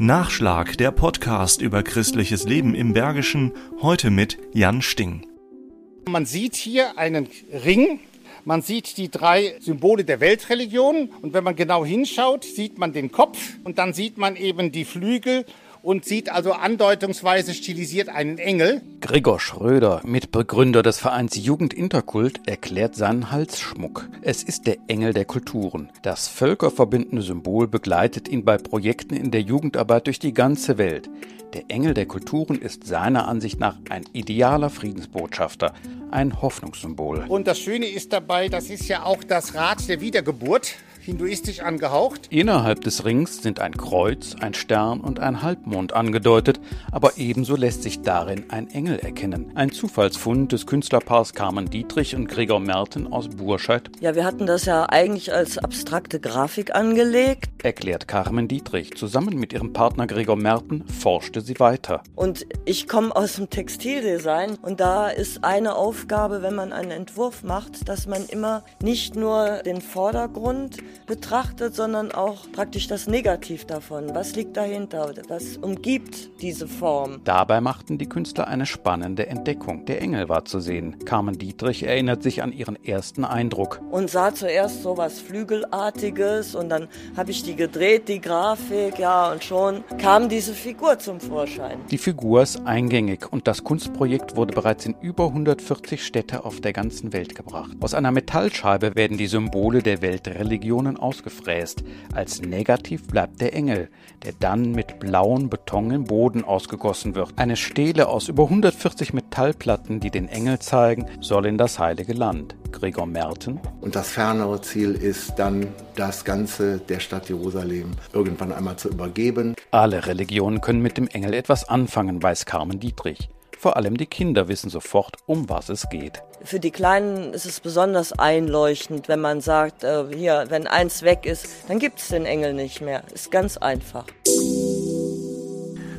Nachschlag, der Podcast über christliches Leben im Bergischen, heute mit Jan Sting. Man sieht hier einen Ring, man sieht die drei Symbole der Weltreligion und wenn man genau hinschaut, sieht man den Kopf und dann sieht man eben die Flügel und sieht also andeutungsweise stilisiert einen Engel. Gregor Schröder, Mitbegründer des Vereins Jugend Interkult, erklärt seinen Halsschmuck. Es ist der Engel der Kulturen. Das völkerverbindende Symbol begleitet ihn bei Projekten in der Jugendarbeit durch die ganze Welt. Der Engel der Kulturen ist seiner Ansicht nach ein idealer Friedensbotschafter, ein Hoffnungssymbol. Und das Schöne ist dabei, das ist ja auch das Rad der Wiedergeburt hinduistisch angehaucht. Innerhalb des Rings sind ein Kreuz, ein Stern und ein Halbmond angedeutet, aber ebenso lässt sich darin ein Engel erkennen. Ein Zufallsfund des Künstlerpaars Carmen Dietrich und Gregor Merten aus Burscheid. Ja, wir hatten das ja eigentlich als abstrakte Grafik angelegt, erklärt Carmen Dietrich. Zusammen mit ihrem Partner Gregor Merten forschte sie weiter. Und ich komme aus dem Textildesign und da ist eine Aufgabe, wenn man einen Entwurf macht, dass man immer nicht nur den Vordergrund betrachtet, sondern auch praktisch das Negativ davon. Was liegt dahinter? Was umgibt diese Form? Dabei machten die Künstler eine spannende Entdeckung. Der Engel war zu sehen. Carmen Dietrich erinnert sich an ihren ersten Eindruck. Und sah zuerst so was Flügelartiges und dann habe ich die gedreht, die Grafik, ja, und schon kam diese Figur zum Vorschein. Die Figur ist eingängig und das Kunstprojekt wurde bereits in über 140 Städte auf der ganzen Welt gebracht. Aus einer Metallscheibe werden die Symbole der Weltreligionen Personen ausgefräst. Als negativ bleibt der Engel, der dann mit blauem Beton im Boden ausgegossen wird. Eine Stele aus über 140 Metallplatten, die den Engel zeigen, soll in das heilige Land. Gregor Merten. Und das fernere Ziel ist dann, das Ganze der Stadt Jerusalem irgendwann einmal zu übergeben. Alle Religionen können mit dem Engel etwas anfangen, weiß Carmen Dietrich. Vor allem die Kinder wissen sofort, um was es geht. Für die Kleinen ist es besonders einleuchtend, wenn man sagt, äh, hier, wenn eins weg ist, dann gibt es den Engel nicht mehr. Ist ganz einfach.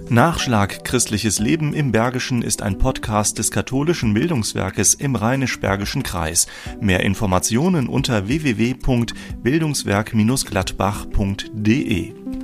Nachschlag Christliches Leben im Bergischen ist ein Podcast des katholischen Bildungswerkes im Rheinisch-Bergischen Kreis. Mehr Informationen unter www.bildungswerk-gladbach.de